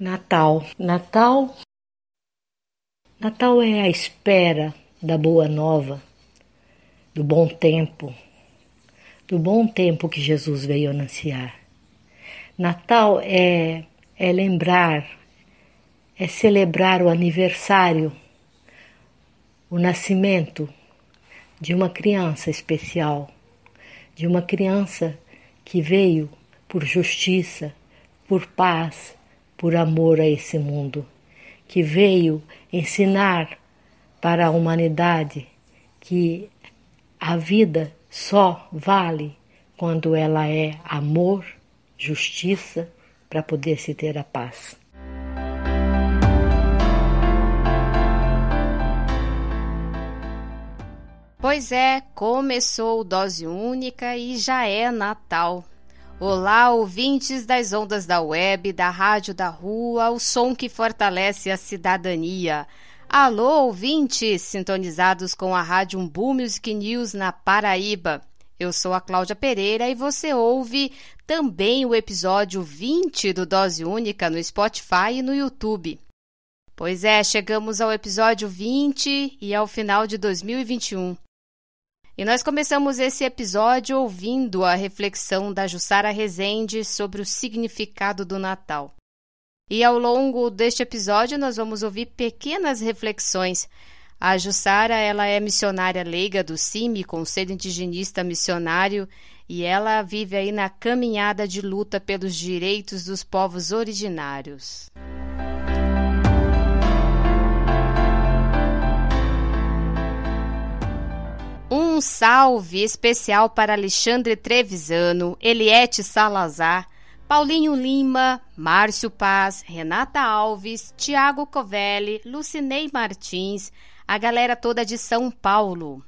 Natal. Natal. Natal é a espera da boa nova, do bom tempo, do bom tempo que Jesus veio anunciar. Natal é, é lembrar, é celebrar o aniversário, o nascimento de uma criança especial, de uma criança que veio por justiça, por paz, por amor a esse mundo, que veio ensinar para a humanidade que a vida só vale quando ela é amor, justiça, para poder se ter a paz. Pois é, começou Dose Única e já é Natal. Olá, ouvintes das ondas da web, da rádio da rua, o som que fortalece a cidadania. Alô, ouvintes sintonizados com a Rádio Umbu Music News na Paraíba. Eu sou a Cláudia Pereira e você ouve também o episódio 20 do Dose Única no Spotify e no YouTube. Pois é, chegamos ao episódio 20 e ao final de 2021. E nós começamos esse episódio ouvindo a reflexão da Jussara Rezende sobre o significado do Natal. E ao longo deste episódio nós vamos ouvir pequenas reflexões. A Jussara, ela é missionária leiga do CIMI, Conselho Indigenista Missionário, e ela vive aí na caminhada de luta pelos direitos dos povos originários. Um salve especial para Alexandre Trevisano, Eliette Salazar, Paulinho Lima, Márcio Paz, Renata Alves, Tiago Covelli, Lucinei Martins, a galera toda de São Paulo.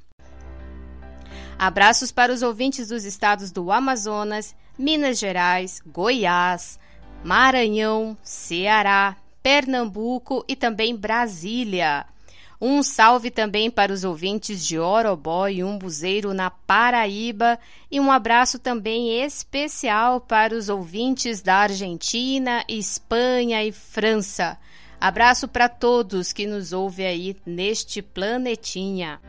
Abraços para os ouvintes dos estados do Amazonas, Minas Gerais, Goiás, Maranhão, Ceará, Pernambuco e também Brasília. Um salve também para os ouvintes de Orobó e Umbuzeiro na Paraíba e um abraço também especial para os ouvintes da Argentina, Espanha e França. Abraço para todos que nos ouvem aí neste planetinha.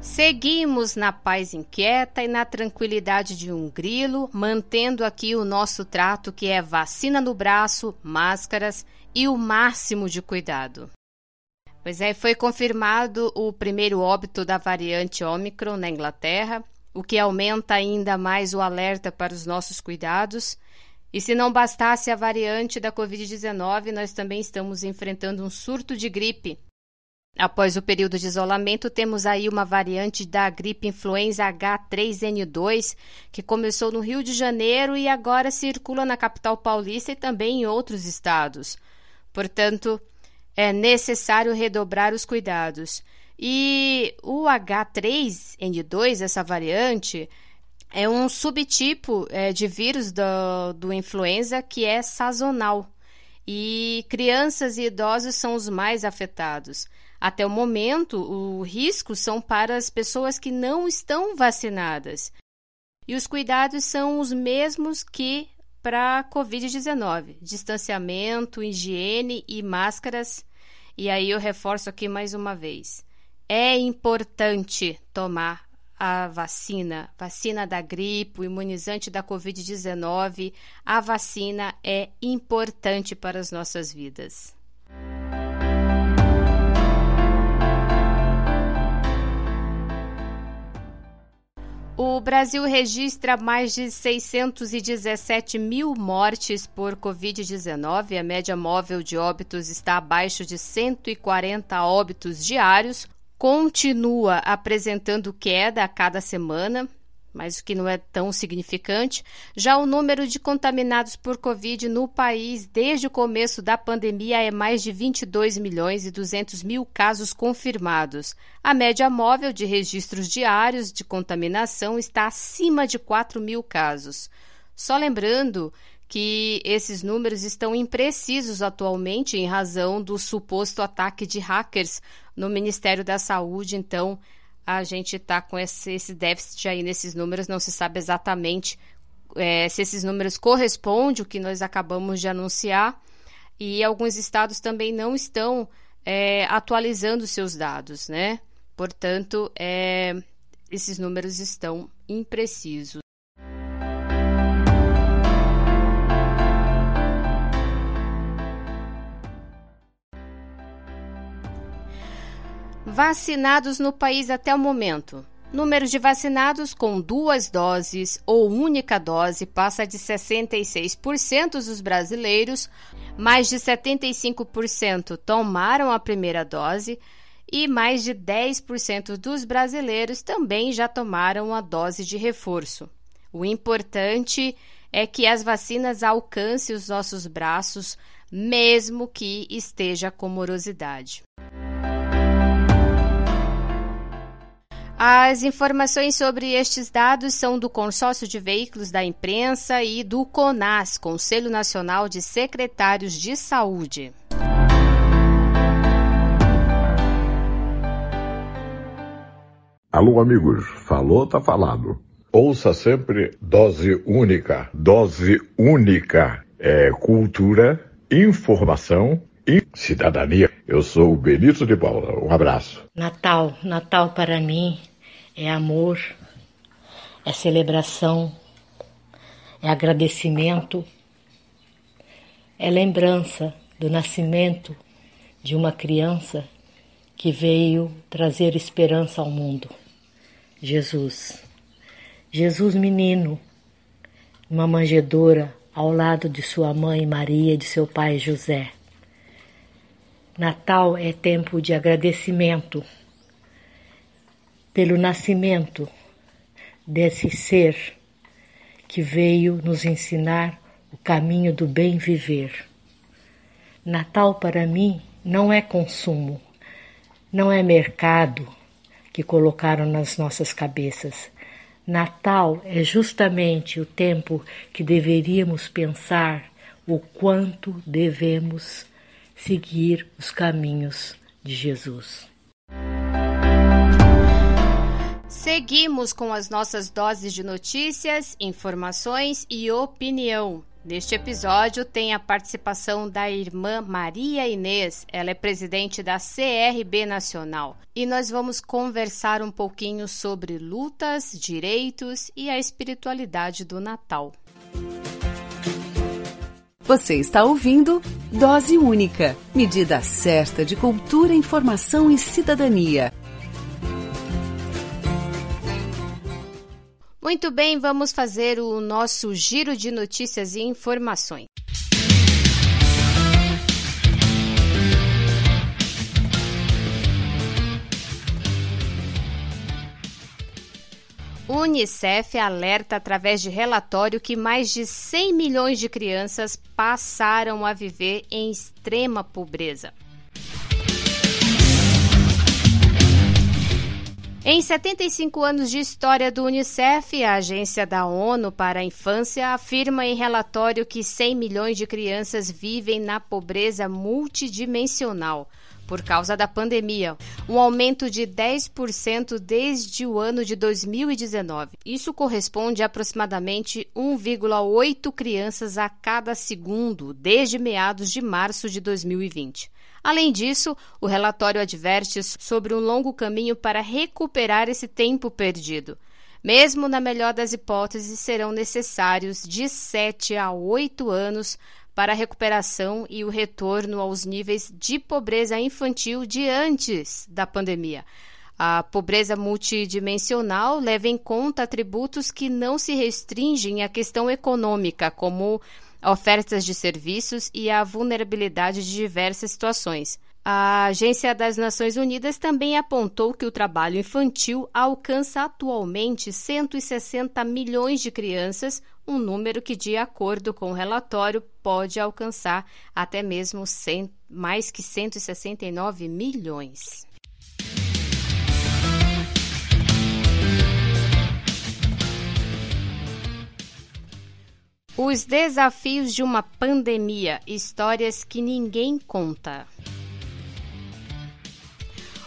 Seguimos na paz inquieta e na tranquilidade de um grilo, mantendo aqui o nosso trato que é vacina no braço, máscaras e o máximo de cuidado. Pois é, foi confirmado o primeiro óbito da variante Omicron na Inglaterra, o que aumenta ainda mais o alerta para os nossos cuidados. E se não bastasse a variante da Covid-19, nós também estamos enfrentando um surto de gripe Após o período de isolamento, temos aí uma variante da gripe influenza H3N2, que começou no Rio de Janeiro e agora circula na capital paulista e também em outros estados. Portanto, é necessário redobrar os cuidados. E o H3N2, essa variante, é um subtipo é, de vírus do, do influenza que é sazonal. E crianças e idosos são os mais afetados. Até o momento, o risco são para as pessoas que não estão vacinadas. E os cuidados são os mesmos que para a Covid-19: distanciamento, higiene e máscaras. E aí eu reforço aqui mais uma vez: é importante tomar a vacina, vacina da gripe, o imunizante da Covid-19. A vacina é importante para as nossas vidas. O Brasil registra mais de 617 mil mortes por Covid-19. A média móvel de óbitos está abaixo de 140 óbitos diários. Continua apresentando queda a cada semana. Mas o que não é tão significante. Já o número de contaminados por Covid no país desde o começo da pandemia é mais de 22 milhões e 200 mil casos confirmados. A média móvel de registros diários de contaminação está acima de 4 mil casos. Só lembrando que esses números estão imprecisos atualmente em razão do suposto ataque de hackers no Ministério da Saúde, então a gente está com esse, esse, déficit aí nesses números, não se sabe exatamente é, se esses números correspondem ao que nós acabamos de anunciar, e alguns estados também não estão é, atualizando seus dados, né? Portanto, é, esses números estão imprecisos. Vacinados no país até o momento. Número de vacinados com duas doses ou única dose passa de 66% dos brasileiros, mais de 75% tomaram a primeira dose e mais de 10% dos brasileiros também já tomaram a dose de reforço. O importante é que as vacinas alcancem os nossos braços, mesmo que esteja com morosidade. As informações sobre estes dados são do Consórcio de Veículos da Imprensa e do CONAS, Conselho Nacional de Secretários de Saúde. Alô, amigos, falou, tá falado. Ouça sempre dose única. Dose única é cultura, informação e cidadania. Eu sou o Benito de Paula. Um abraço. Natal, Natal para mim é amor, é celebração, é agradecimento, é lembrança do nascimento de uma criança que veio trazer esperança ao mundo. Jesus. Jesus menino, uma manjedoura ao lado de sua mãe Maria e de seu pai José. Natal é tempo de agradecimento pelo nascimento desse ser que veio nos ensinar o caminho do bem viver. Natal para mim não é consumo, não é mercado que colocaram nas nossas cabeças. Natal é justamente o tempo que deveríamos pensar o quanto devemos seguir os caminhos de Jesus. Seguimos com as nossas doses de notícias, informações e opinião. Neste episódio tem a participação da irmã Maria Inês, ela é presidente da CRB Nacional, e nós vamos conversar um pouquinho sobre lutas, direitos e a espiritualidade do Natal. Você está ouvindo Dose Única medida certa de cultura, informação e cidadania. Muito bem, vamos fazer o nosso giro de notícias e informações. O Unicef alerta através de relatório que mais de 100 milhões de crianças passaram a viver em extrema pobreza. Em 75 anos de história do Unicef, a agência da ONU para a Infância afirma em relatório que 100 milhões de crianças vivem na pobreza multidimensional por causa da pandemia, um aumento de 10% desde o ano de 2019. Isso corresponde a aproximadamente 1,8 crianças a cada segundo desde meados de março de 2020. Além disso, o relatório adverte sobre um longo caminho para recuperar esse tempo perdido. Mesmo na melhor das hipóteses, serão necessários de 7 a 8 anos para a recuperação e o retorno aos níveis de pobreza infantil de antes da pandemia. A pobreza multidimensional leva em conta atributos que não se restringem à questão econômica, como ofertas de serviços e a vulnerabilidade de diversas situações. A Agência das Nações Unidas também apontou que o trabalho infantil alcança atualmente 160 milhões de crianças, um número que, de acordo com o relatório, pode alcançar até mesmo 100, mais que 169 milhões. Os desafios de uma pandemia, histórias que ninguém conta.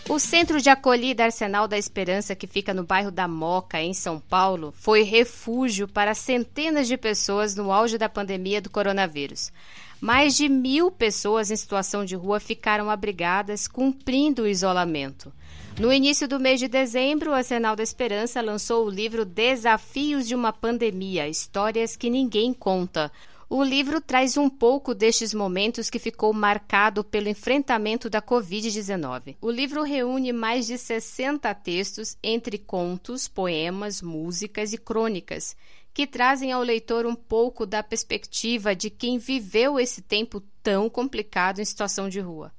O Centro de Acolhida Arsenal da Esperança, que fica no bairro da Moca, em São Paulo, foi refúgio para centenas de pessoas no auge da pandemia do coronavírus. Mais de mil pessoas em situação de rua ficaram abrigadas, cumprindo o isolamento. No início do mês de dezembro, o Arsenal da Esperança lançou o livro Desafios de uma Pandemia Histórias que Ninguém Conta o livro traz um pouco destes momentos que ficou marcado pelo enfrentamento da Covid-19. O livro reúne mais de 60 textos entre contos, poemas, músicas e crônicas, que trazem ao leitor um pouco da perspectiva de quem viveu esse tempo tão complicado em situação de rua.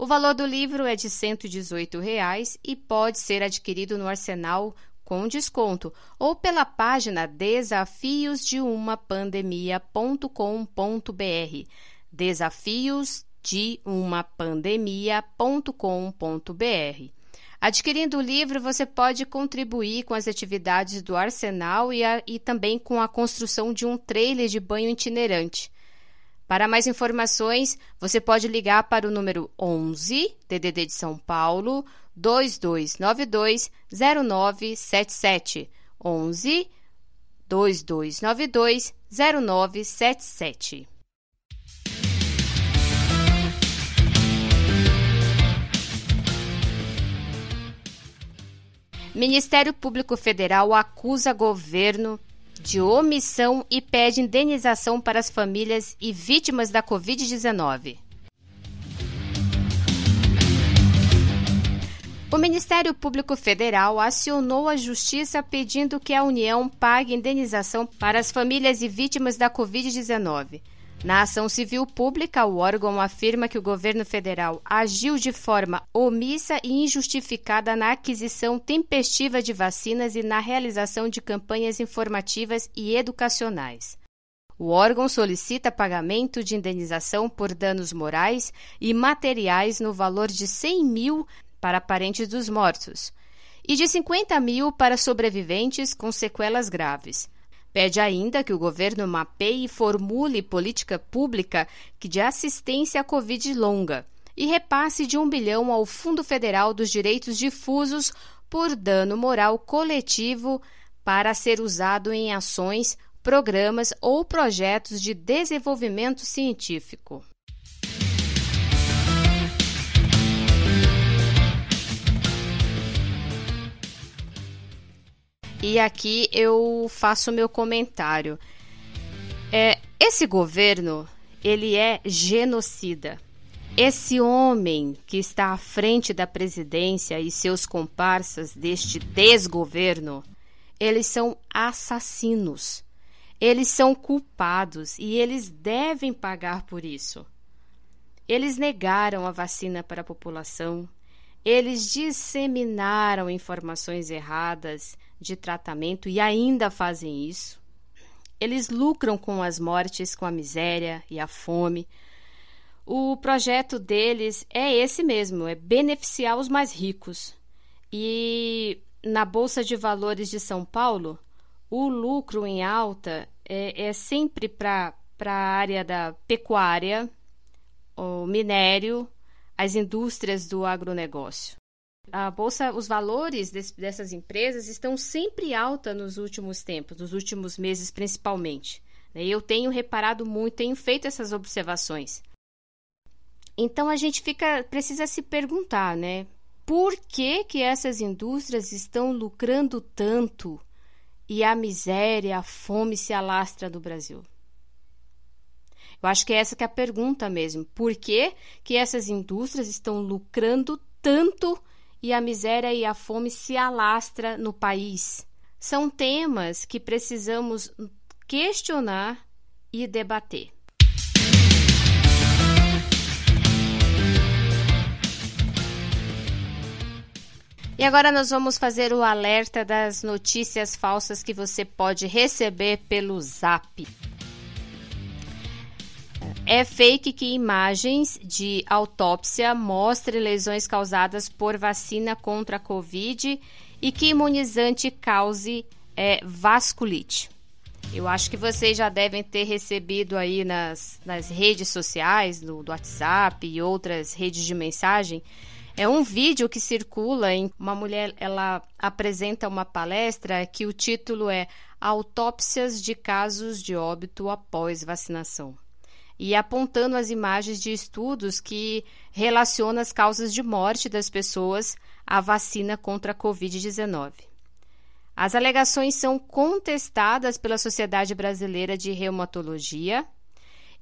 O valor do livro é de 118 reais e pode ser adquirido no Arsenal com desconto ou pela página desafios de uma pandemia.com.br. Desafios de uma pandemia.com.br. Adquirindo o livro, você pode contribuir com as atividades do Arsenal e, a, e também com a construção de um trailer de banho itinerante. Para mais informações, você pode ligar para o número 11 DDD de São Paulo 2292 0977 11 2292 0977. Ministério Público Federal acusa governo de omissão e pede indenização para as famílias e vítimas da Covid-19. O Ministério Público Federal acionou a Justiça pedindo que a União pague indenização para as famílias e vítimas da Covid-19. Na ação civil pública, o órgão afirma que o governo federal agiu de forma omissa e injustificada na aquisição tempestiva de vacinas e na realização de campanhas informativas e educacionais. O órgão solicita pagamento de indenização por danos morais e materiais no valor de 100 mil para parentes dos mortos e de 50 mil para sobreviventes com sequelas graves. Pede ainda que o governo mapeie e formule política pública de assistência à Covid longa e repasse de um bilhão ao Fundo Federal dos Direitos Difusos por dano moral coletivo para ser usado em ações, programas ou projetos de desenvolvimento científico. E aqui eu faço meu comentário. É, esse governo, ele é genocida. Esse homem que está à frente da presidência e seus comparsas deste desgoverno, eles são assassinos. Eles são culpados e eles devem pagar por isso. Eles negaram a vacina para a população, eles disseminaram informações erradas de tratamento e ainda fazem isso. Eles lucram com as mortes, com a miséria e a fome. O projeto deles é esse mesmo, é beneficiar os mais ricos. E na Bolsa de Valores de São Paulo, o lucro em alta é, é sempre para a área da pecuária, o minério, as indústrias do agronegócio a bolsa, os valores dessas empresas estão sempre alta nos últimos tempos, nos últimos meses principalmente. Né? Eu tenho reparado muito, tenho feito essas observações. Então a gente fica, precisa se perguntar, né? Por que que essas indústrias estão lucrando tanto e a miséria, a fome se alastra no Brasil? Eu acho que é essa que é a pergunta mesmo. Por que, que essas indústrias estão lucrando tanto e a miséria e a fome se alastra no país. São temas que precisamos questionar e debater. E agora nós vamos fazer o alerta das notícias falsas que você pode receber pelo Zap. É fake que imagens de autópsia mostrem lesões causadas por vacina contra a Covid e que imunizante cause é, vasculite. Eu acho que vocês já devem ter recebido aí nas, nas redes sociais, no, do WhatsApp e outras redes de mensagem, é um vídeo que circula em uma mulher, ela apresenta uma palestra que o título é Autópsias de casos de óbito após vacinação. E apontando as imagens de estudos que relacionam as causas de morte das pessoas à vacina contra a Covid-19. As alegações são contestadas pela Sociedade Brasileira de Reumatologia,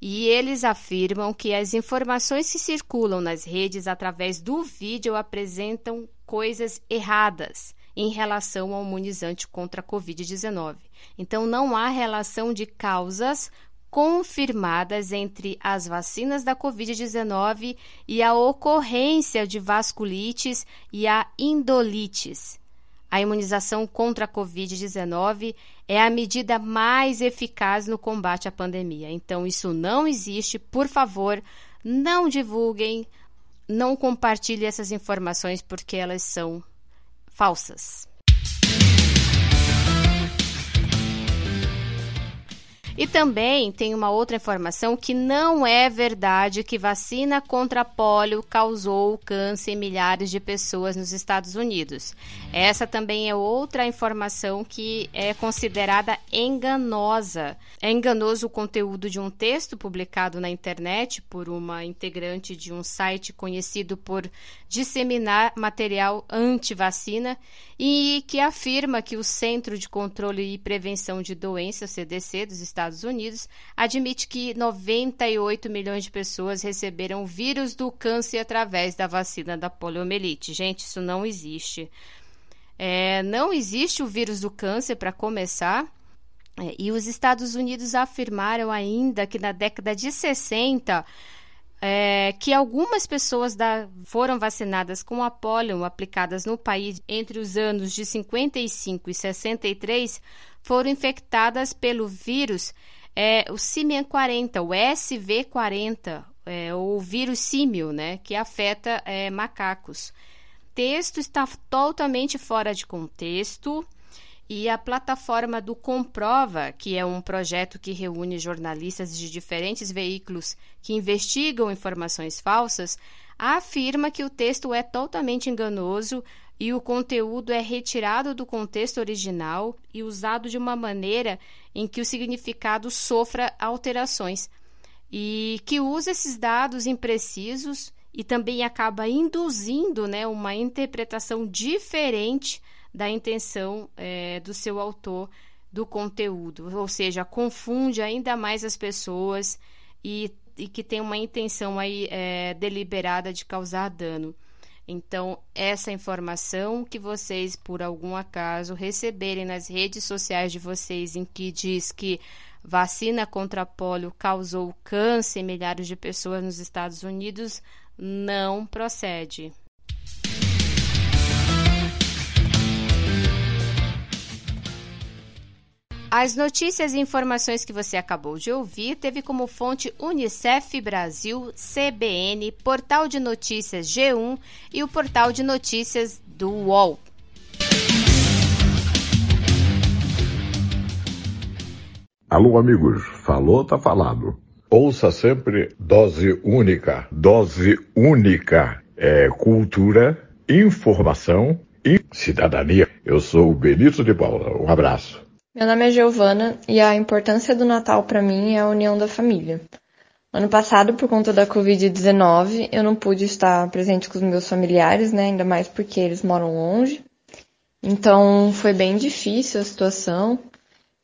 e eles afirmam que as informações que circulam nas redes através do vídeo apresentam coisas erradas em relação ao imunizante contra a Covid-19. Então, não há relação de causas confirmadas entre as vacinas da Covid-19 e a ocorrência de vasculites e a indolites. A imunização contra a Covid-19 é a medida mais eficaz no combate à pandemia. Então, isso não existe. Por favor, não divulguem, não compartilhem essas informações porque elas são falsas. E também tem uma outra informação que não é verdade que vacina contra pólio causou câncer em milhares de pessoas nos Estados Unidos. Essa também é outra informação que é considerada enganosa. É enganoso o conteúdo de um texto publicado na internet por uma integrante de um site conhecido por disseminar material anti-vacina e que afirma que o Centro de Controle e Prevenção de Doenças, CDC, dos Estados Unidos, admite que 98 milhões de pessoas receberam vírus do câncer através da vacina da poliomielite. Gente, isso não existe. É, não existe o vírus do câncer, para começar. É, e os Estados Unidos afirmaram ainda que na década de 60 é, que algumas pessoas da, foram vacinadas com a polio aplicadas no país entre os anos de 55 e 63 foram infectadas pelo vírus é, o Simian 40, o SV40, é, ou vírus símio, né, que afeta é, macacos. O texto está totalmente fora de contexto. E a plataforma do Comprova, que é um projeto que reúne jornalistas de diferentes veículos que investigam informações falsas, afirma que o texto é totalmente enganoso e o conteúdo é retirado do contexto original e usado de uma maneira em que o significado sofra alterações, e que usa esses dados imprecisos e também acaba induzindo né, uma interpretação diferente da intenção é, do seu autor do conteúdo, ou seja, confunde ainda mais as pessoas e, e que tem uma intenção aí é, deliberada de causar dano. Então, essa informação que vocês, por algum acaso, receberem nas redes sociais de vocês, em que diz que vacina contra pólio causou câncer em milhares de pessoas nos Estados Unidos, não procede. As notícias e informações que você acabou de ouvir teve como fonte Unicef Brasil, CBN, Portal de Notícias G1 e o Portal de Notícias do UOL. Alô, amigos. Falou, tá falado. Ouça sempre dose única. Dose única é cultura, informação e cidadania. Eu sou o Benito de Paula. Um abraço. Meu nome é Giovana e a importância do Natal para mim é a união da família. Ano passado, por conta da Covid-19, eu não pude estar presente com os meus familiares, né? Ainda mais porque eles moram longe. Então foi bem difícil a situação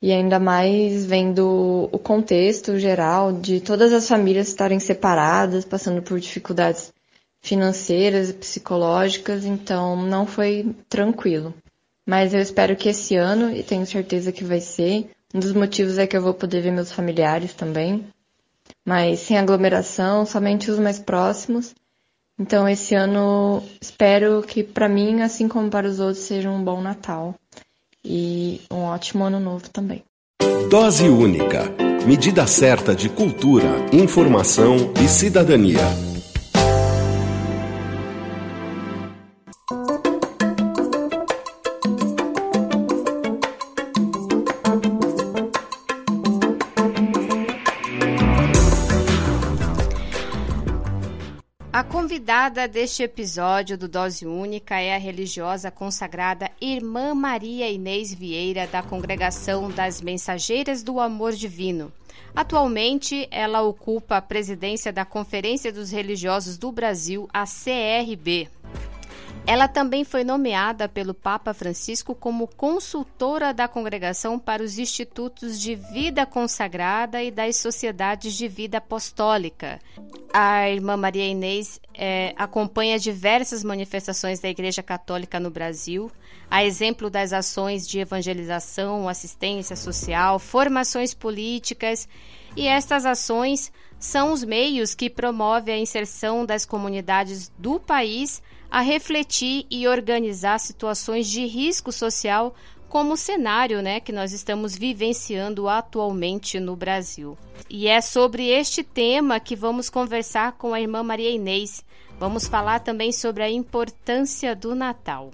e ainda mais vendo o contexto geral de todas as famílias estarem separadas, passando por dificuldades financeiras e psicológicas, então não foi tranquilo. Mas eu espero que esse ano, e tenho certeza que vai ser, um dos motivos é que eu vou poder ver meus familiares também, mas sem aglomeração, somente os mais próximos. Então, esse ano, espero que para mim, assim como para os outros, seja um bom Natal e um ótimo ano novo também. Dose única. Medida certa de cultura, informação e cidadania. Convidada deste episódio do Dose Única é a religiosa consagrada Irmã Maria Inês Vieira, da Congregação das Mensageiras do Amor Divino. Atualmente, ela ocupa a presidência da Conferência dos Religiosos do Brasil, a CRB. Ela também foi nomeada pelo Papa Francisco como consultora da congregação para os institutos de vida consagrada e das sociedades de vida apostólica. A irmã Maria Inês é, acompanha diversas manifestações da Igreja Católica no Brasil, a exemplo das ações de evangelização, assistência social, formações políticas, e estas ações são os meios que promovem a inserção das comunidades do país a refletir e organizar situações de risco social como o cenário né, que nós estamos vivenciando atualmente no Brasil. E é sobre este tema que vamos conversar com a irmã Maria Inês. Vamos falar também sobre a importância do Natal.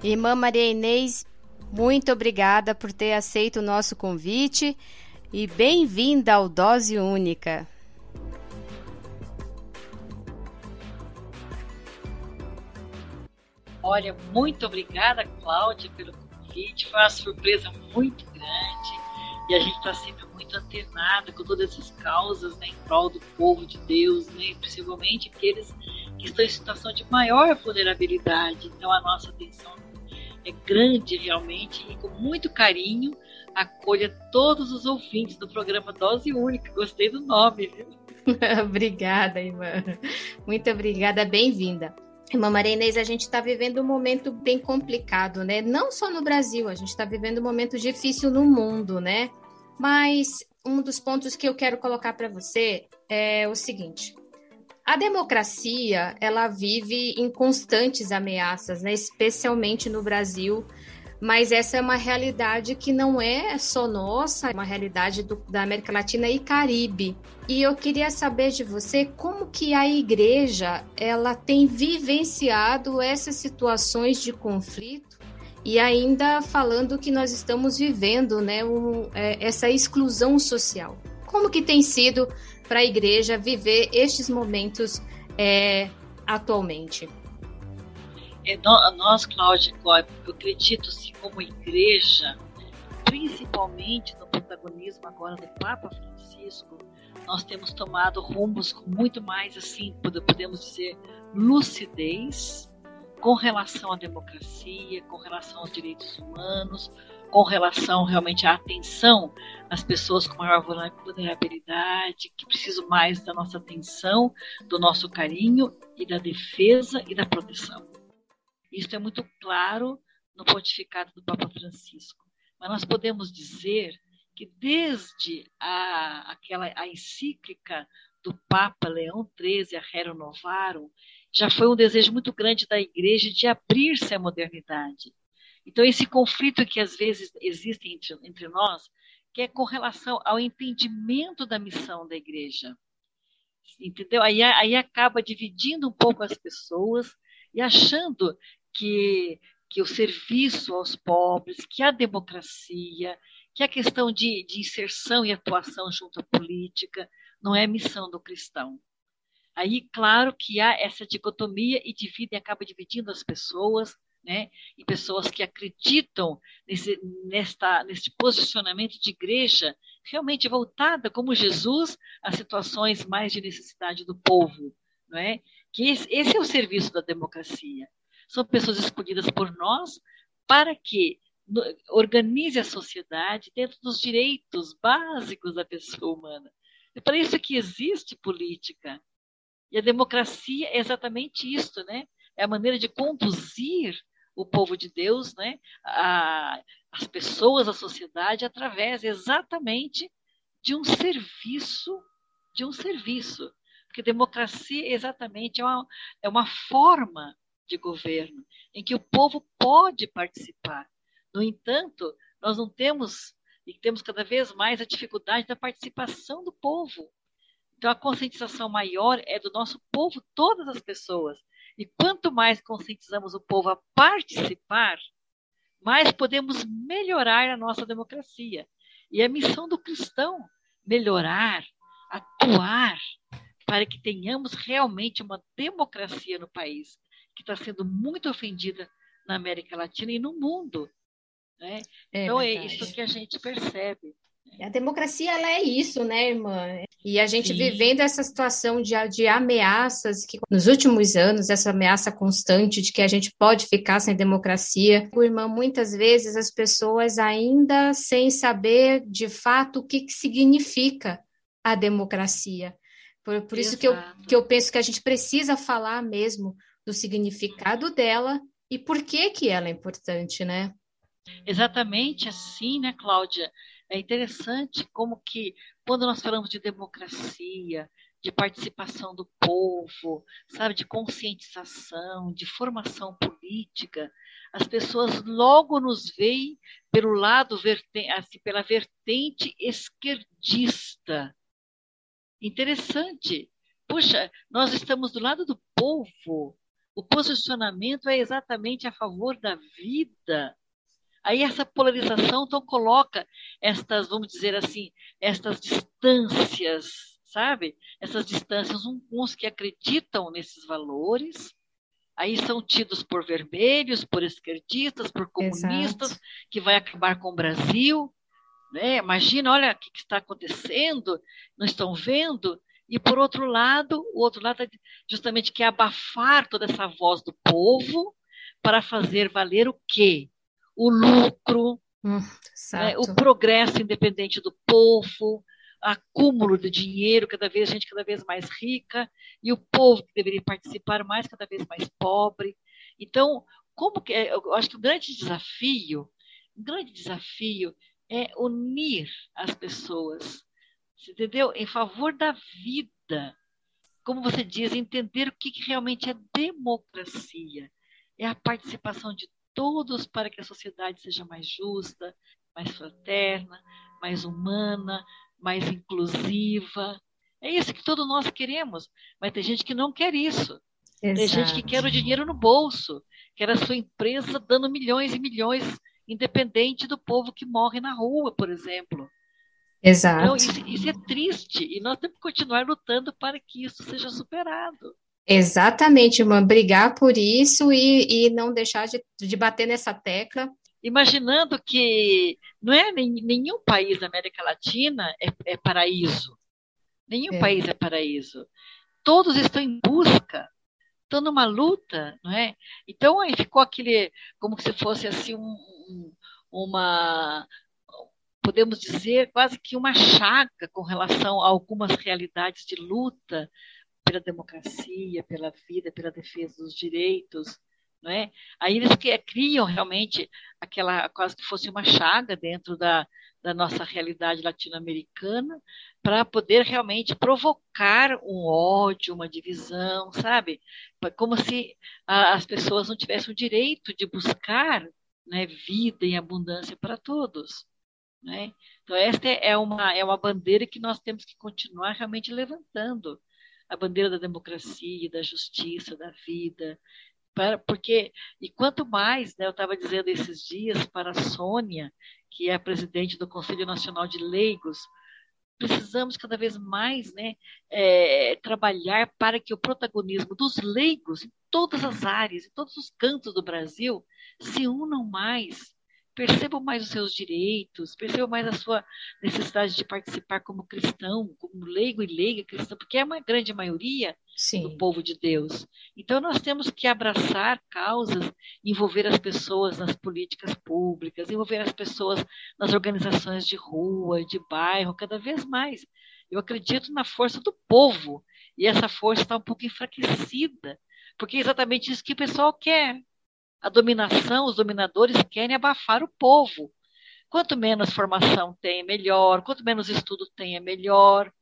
Irmã Maria Inês, muito obrigada por ter aceito o nosso convite e bem-vinda ao Dose Única. Olha, muito obrigada, Cláudia, pelo convite. Foi uma surpresa muito grande e a gente está sempre muito antenado com todas essas causas né, em prol do povo de Deus, né, principalmente aqueles que estão em situação de maior vulnerabilidade. Então, a nossa atenção é grande realmente e com muito carinho acolha todos os ouvintes do programa Dose Única. Gostei do nome, viu? obrigada, irmã. Muito obrigada, bem-vinda. Irmã Maria Inês, a gente está vivendo um momento bem complicado, né? Não só no Brasil, a gente está vivendo um momento difícil no mundo, né? Mas um dos pontos que eu quero colocar para você é o seguinte: a democracia, ela vive em constantes ameaças, né? especialmente no Brasil, mas essa é uma realidade que não é só nossa, é uma realidade do, da América Latina e Caribe. E eu queria saber de você como que a igreja ela tem vivenciado essas situações de conflito e ainda falando que nós estamos vivendo né, um, é, essa exclusão social. Como que tem sido para a igreja viver estes momentos é, atualmente? É, nós, Cláudia, eu acredito sim, como igreja, principalmente no protagonismo agora do Papa Francisco, nós temos tomado rumos com muito mais, assim, podemos dizer, lucidez com relação à democracia, com relação aos direitos humanos, com relação realmente à atenção às pessoas com maior vulnerabilidade, que precisam mais da nossa atenção, do nosso carinho e da defesa e da proteção. Isso é muito claro no pontificado do Papa Francisco. Mas nós podemos dizer que desde a, aquela a encíclica do Papa Leão XIII, a Rerum Novarum, já foi um desejo muito grande da Igreja de abrir-se à modernidade, então, esse conflito que às vezes existe entre, entre nós, que é com relação ao entendimento da missão da igreja. Entendeu? Aí, aí acaba dividindo um pouco as pessoas e achando que, que o serviço aos pobres, que a democracia, que a questão de, de inserção e atuação junto à política não é missão do cristão. Aí, claro que há essa dicotomia e divide, acaba dividindo as pessoas, né? e pessoas que acreditam nesse, nesta, nesse posicionamento de igreja realmente voltada, como Jesus, a situações mais de necessidade do povo. Não é? Que esse, esse é o serviço da democracia. São pessoas escolhidas por nós para que organize a sociedade dentro dos direitos básicos da pessoa humana. É para isso que existe política. E a democracia é exatamente isso, né? É a maneira de conduzir o povo de Deus, né, a, as pessoas, a sociedade, através exatamente de um serviço, de um serviço. Porque democracia exatamente é uma, é uma forma de governo em que o povo pode participar. No entanto, nós não temos e temos cada vez mais a dificuldade da participação do povo. Então, a conscientização maior é do nosso povo, todas as pessoas. E quanto mais conscientizamos o povo a participar, mais podemos melhorar a nossa democracia. E a missão do cristão melhorar, atuar para que tenhamos realmente uma democracia no país, que está sendo muito ofendida na América Latina e no mundo. Né? É então verdade. é isso que a gente percebe. A democracia ela é isso, né, irmã? E a gente Sim. vivendo essa situação de, de ameaças, que nos últimos anos, essa ameaça constante de que a gente pode ficar sem democracia. Irmã, muitas vezes as pessoas ainda sem saber de fato o que, que significa a democracia. Por, por isso que eu, que eu penso que a gente precisa falar mesmo do significado dela e por que, que ela é importante, né? Exatamente assim, né, Cláudia? É interessante como que, quando nós falamos de democracia, de participação do povo, sabe, de conscientização, de formação política, as pessoas logo nos veem pelo lado, assim, pela vertente esquerdista. Interessante. Puxa, nós estamos do lado do povo. O posicionamento é exatamente a favor da vida, Aí essa polarização então coloca estas, vamos dizer assim, estas distâncias, sabe? Essas distâncias, uns que acreditam nesses valores, aí são tidos por vermelhos, por esquerdistas, por comunistas, Exato. que vai acabar com o Brasil. Né? Imagina, olha o que, está acontecendo, não estão vendo? E por outro lado, o outro lado é justamente que abafar toda essa voz do povo para fazer valer o quê? O lucro, hum, né, o progresso independente do povo, acúmulo de dinheiro, cada vez gente cada vez mais rica, e o povo que deveria participar mais cada vez mais pobre. Então, como que é, eu acho que o grande desafio, o grande desafio é unir as pessoas, entendeu? Em favor da vida. Como você diz, entender o que realmente é democracia. É a participação de todos para que a sociedade seja mais justa, mais fraterna, mais humana, mais inclusiva. É isso que todos nós queremos, mas tem gente que não quer isso. Exato. Tem gente que quer o dinheiro no bolso, quer a sua empresa dando milhões e milhões, independente do povo que morre na rua, por exemplo. Exato. Então, isso, isso é triste e nós temos que continuar lutando para que isso seja superado. Exatamente, irmã, brigar por isso e, e não deixar de, de bater nessa tecla. Imaginando que não é nenhum país da América Latina é, é paraíso. Nenhum é. país é paraíso. Todos estão em busca, estão numa luta, não é? Então aí ficou aquele, como se fosse assim um, uma, podemos dizer quase que uma chaga com relação a algumas realidades de luta pela democracia, pela vida, pela defesa dos direitos, não é? Aí eles criam realmente aquela quase que fosse uma chaga dentro da, da nossa realidade latino-americana para poder realmente provocar um ódio, uma divisão, sabe? Como se a, as pessoas não tivessem o direito de buscar né, vida em abundância para todos. Né? Então, esta é uma, é uma bandeira que nós temos que continuar realmente levantando a bandeira da democracia, da justiça, da vida, para, porque e quanto mais, né, eu estava dizendo esses dias para a Sônia, que é a presidente do Conselho Nacional de Leigos, precisamos cada vez mais né, é, trabalhar para que o protagonismo dos leigos em todas as áreas, em todos os cantos do Brasil, se unam mais percebam mais os seus direitos, percebam mais a sua necessidade de participar como cristão, como leigo e leiga cristão, porque é uma grande maioria Sim. do povo de Deus. Então nós temos que abraçar causas, envolver as pessoas nas políticas públicas, envolver as pessoas nas organizações de rua, de bairro, cada vez mais. Eu acredito na força do povo, e essa força está um pouco enfraquecida, porque é exatamente isso que o pessoal quer A dominação, os dominadores querem abafar o povo. Quanto menos formação tem, melhor. Quanto menos estudo tem, é melhor.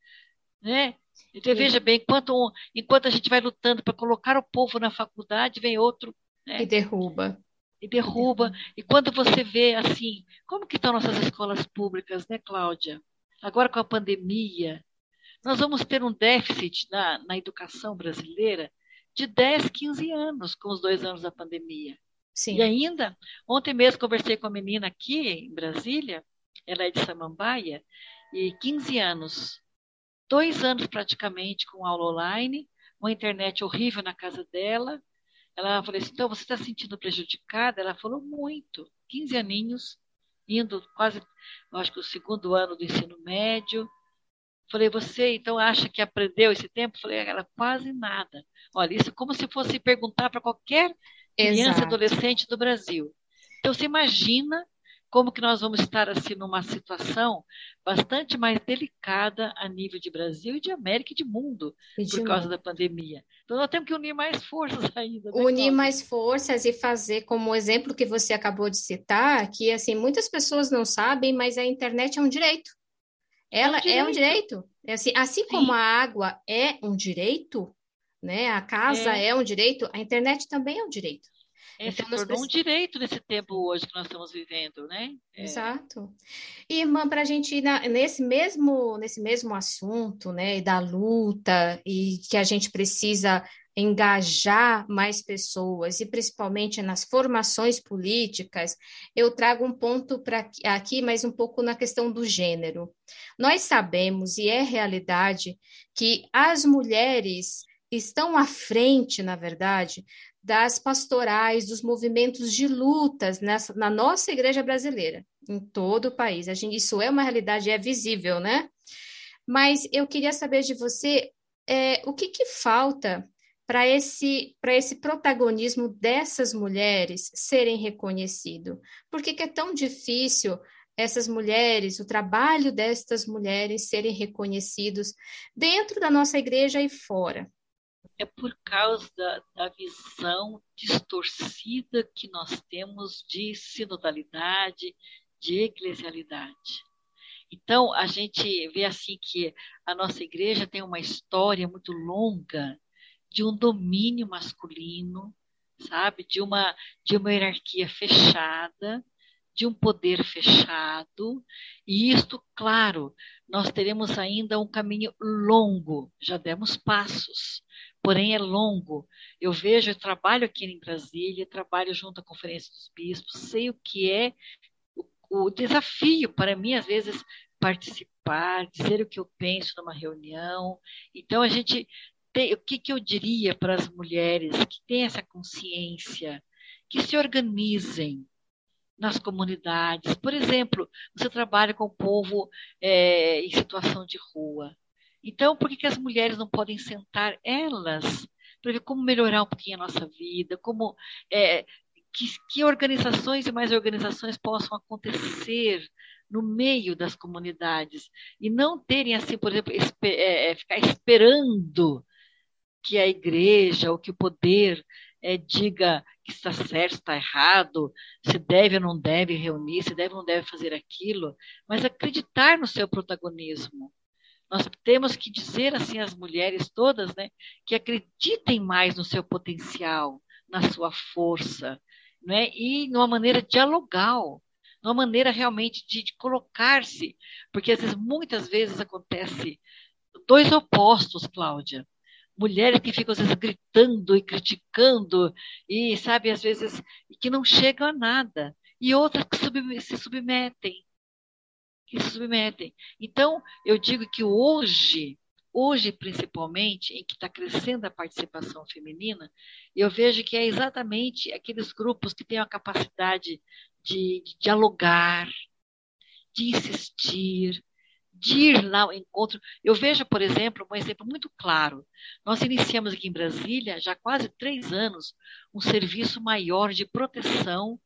Né? Então, veja bem, enquanto, enquanto a gente vai lutando para colocar o povo na faculdade, vem outro. Né? E derruba. E derruba. E quando você vê assim, como que estão nossas escolas públicas, né, Cláudia? Agora com a pandemia, nós vamos ter um déficit na, na educação brasileira de 10, 15 anos com os dois anos da pandemia. Sim. E ainda, ontem mesmo conversei com a menina aqui em Brasília, ela é de Samambaia, e 15 anos, dois anos praticamente com aula online, uma internet horrível na casa dela. Ela falou assim, então você está se sentindo prejudicada? Ela falou muito, 15 aninhos, indo quase, acho que o segundo ano do ensino médio. Falei, você então acha que aprendeu esse tempo? Falei, ela quase nada. Olha, isso é como se fosse perguntar para qualquer criança e adolescente do Brasil. Então, você imagina como que nós vamos estar assim numa situação bastante mais delicada a nível de Brasil e de América e de mundo e de por causa mundo. da pandemia. Então nós temos que unir mais forças ainda. Né, unir mais forças e fazer como o exemplo que você acabou de citar, que assim muitas pessoas não sabem, mas a internet é um direito. Ela é um direito. É um direito. É assim, assim como a água é um direito, né? A casa é. é um direito, a internet também é um direito. É, então, se tornou precisamos... um direito nesse tempo hoje que nós estamos vivendo, né? É. Exato. E, irmã, para a gente ir na, nesse, mesmo, nesse mesmo assunto, né, da luta, e que a gente precisa engajar mais pessoas, e principalmente nas formações políticas, eu trago um ponto para aqui, mas um pouco na questão do gênero. Nós sabemos, e é realidade, que as mulheres estão à frente, na verdade, das pastorais, dos movimentos de lutas nessa, na nossa igreja brasileira, em todo o país. Gente, isso é uma realidade, é visível, né? Mas eu queria saber de você é, o que, que falta para esse, esse protagonismo dessas mulheres serem reconhecido? Por que, que é tão difícil essas mulheres, o trabalho destas mulheres serem reconhecidos dentro da nossa igreja e fora? É por causa da, da, visão distorcida que nós temos de sinodalidade, de eclesialidade. Então, a gente vê assim que a nossa igreja tem uma história muito longa de um domínio masculino, sabe? De uma, de uma hierarquia fechada, de um poder fechado, e isto, claro, nós teremos ainda um caminho longo, já demos passos, porém é longo. Eu vejo, eu trabalho aqui em Brasília, trabalho junto à Conferência dos Bispos, sei o que é o, o desafio para mim, às vezes, participar, dizer o que eu penso numa reunião. Então, a gente tem, o que, que eu diria para as mulheres que têm essa consciência, que se organizem, nas comunidades. Por exemplo, você trabalha com o povo é, em situação de rua. Então, por que, que as mulheres não podem sentar elas para ver como melhorar um pouquinho a nossa vida, como é, que, que organizações e mais organizações possam acontecer no meio das comunidades e não terem assim, por exemplo, esper, é, é, ficar esperando que a igreja ou que o poder é, diga que está certo, está errado, se deve ou não deve reunir, se deve ou não deve fazer aquilo, mas acreditar no seu protagonismo. Nós temos que dizer assim às mulheres todas, né, que acreditem mais no seu potencial, na sua força, né, e numa maneira dialogal, numa maneira realmente de, de colocar-se, porque às vezes, muitas vezes acontece dois opostos, Cláudia. Mulheres que ficam às vezes gritando e criticando e sabe às vezes que não chegam a nada. E outras que se submetem que se submetem. Então, eu digo que hoje, hoje principalmente, em que está crescendo a participação feminina, eu vejo que é exatamente aqueles grupos que têm a capacidade de, de dialogar, de insistir, de ir lá ao encontro. Eu vejo, por exemplo, um exemplo muito claro. Nós iniciamos aqui em Brasília, já há quase três anos, um serviço maior de proteção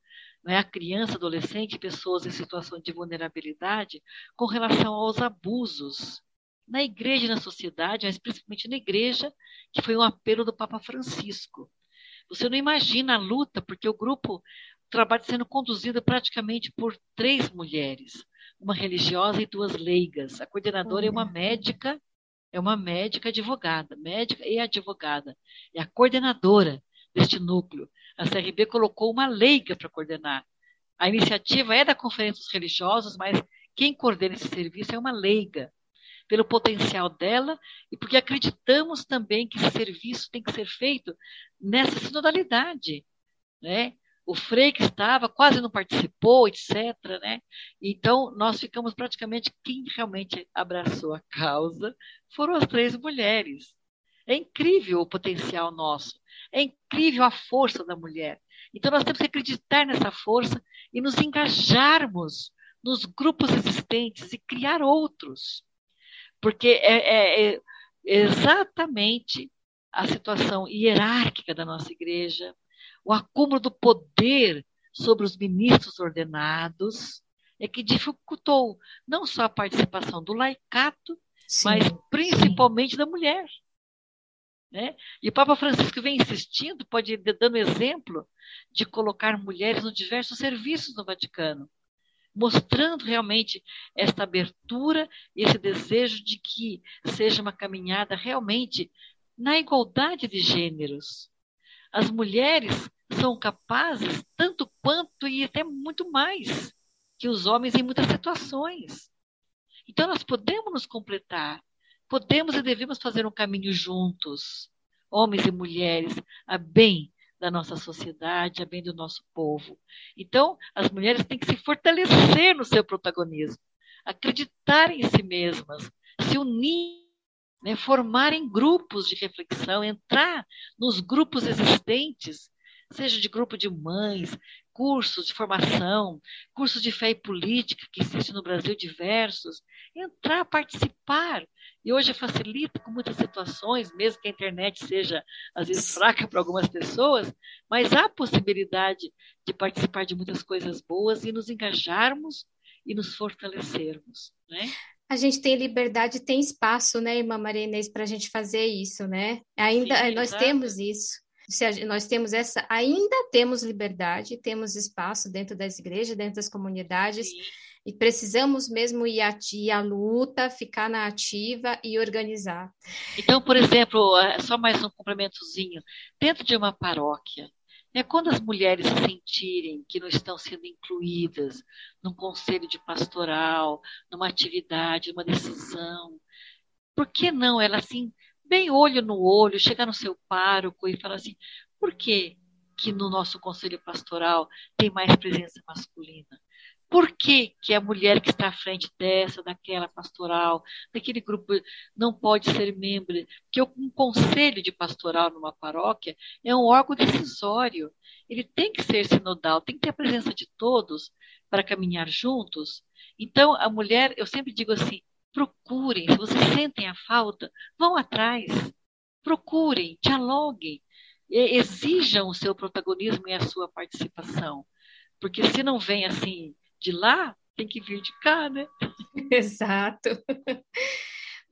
né, a criança, adolescente, pessoas em situação de vulnerabilidade com relação aos abusos na igreja e na sociedade, mas principalmente na igreja, que foi um apelo do Papa Francisco. Você não imagina a luta, porque o grupo trabalha sendo conduzido praticamente por três mulheres, uma religiosa e duas leigas. A coordenadora é uma médica, é uma médica advogada, médica e advogada. É a coordenadora deste núcleo. A CRB colocou uma leiga para coordenar. A iniciativa é da Conferência dos Religiosos, mas quem coordena esse serviço é uma leiga, pelo potencial dela e porque acreditamos também que esse serviço tem que ser feito nessa sinodalidade. Né? O Frei que estava quase não participou, etc. Né? Então, nós ficamos praticamente, quem realmente abraçou a causa foram as três mulheres. É incrível o potencial nosso, é incrível a força da mulher. Então, nós temos que acreditar nessa força e nos engajarmos nos grupos existentes e criar outros. Porque é, é, é exatamente a situação hierárquica da nossa igreja, o acúmulo do poder sobre os ministros ordenados, é que dificultou não só a participação do laicato, sim, mas principalmente sim. da mulher. Né? E o Papa Francisco vem insistindo, pode ir dando exemplo, de colocar mulheres nos diversos serviços no Vaticano, mostrando realmente esta abertura, esse desejo de que seja uma caminhada realmente na igualdade de gêneros. As mulheres são capazes tanto quanto e até muito mais que os homens em muitas situações. Então nós podemos nos completar, podemos e devemos fazer um caminho juntos, homens e mulheres, a bem da nossa sociedade, a bem do nosso povo. Então, as mulheres têm que se fortalecer no seu protagonismo, acreditar em si mesmas, se unir, né, formarem grupos de reflexão, entrar nos grupos existentes, seja de grupo de mães, cursos de formação, cursos de fé e política que existem no Brasil diversos, entrar, participar. E hoje facilita com muitas situações, mesmo que a internet seja às vezes fraca para algumas pessoas, mas há possibilidade de participar de muitas coisas boas e nos engajarmos e nos fortalecermos, né? a gente tem liberdade, tem espaço, né, irmã Maria Inês, para a gente fazer isso, né? Ainda Sim, nós temos isso se nós temos essa, ainda temos liberdade, temos espaço dentro das igrejas, dentro das comunidades, Sim. e precisamos mesmo ir à, ir à luta, ficar na ativa e organizar. Então, por exemplo, é, só mais um complementozinho, dentro de uma paróquia, é quando as mulheres se sentirem que não estão sendo incluídas num conselho de pastoral, numa atividade, numa decisão, por que não ela assim bem olho no olho, chegar no seu pároco e falar assim: por que, que no nosso conselho pastoral tem mais presença masculina? Por que, que a mulher que está à frente dessa, daquela pastoral, daquele grupo, não pode ser membro? Porque um conselho de pastoral numa paróquia é um órgão decisório. Ele tem que ser sinodal, tem que ter a presença de todos para caminhar juntos. Então, a mulher, eu sempre digo assim, procurem, se vocês sentem a falta, vão atrás, procurem, dialoguem, exijam o seu protagonismo e a sua participação. Porque se não vem assim de lá, tem que vir de cá, né? Exato.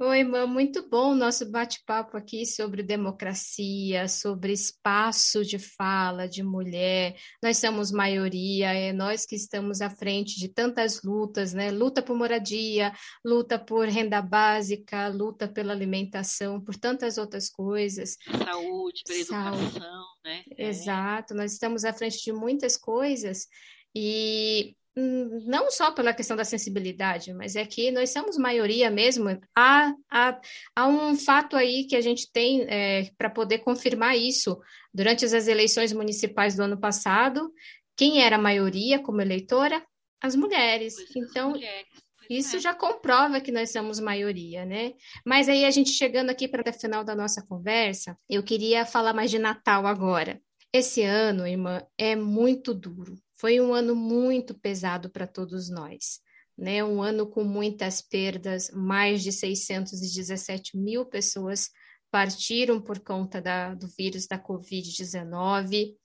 Oi, irmã, muito bom o nosso bate-papo aqui sobre democracia, sobre espaço de fala de mulher. Nós somos maioria, é nós que estamos à frente de tantas lutas, né? Luta por moradia, luta por renda básica, luta pela alimentação, por tantas outras coisas. Saúde, pela Saúde. educação, né? É. Exato, nós estamos à frente de muitas coisas e não só pela questão da sensibilidade, mas é que nós somos maioria mesmo. Há, há, há um fato aí que a gente tem é, para poder confirmar isso. Durante as eleições municipais do ano passado, quem era a maioria como eleitora? As mulheres. Pois então, mulheres. Isso é. já comprova que nós somos maioria, né? Mas aí a gente chegando aqui para o final da nossa conversa, eu queria falar mais de Natal agora. Esse ano, irmã, é muito duro. Foi um ano muito pesado para todos nós. Né, um ano com muitas perdas, mais de 617 mil pessoas partiram por conta da, do vírus da Covid-19.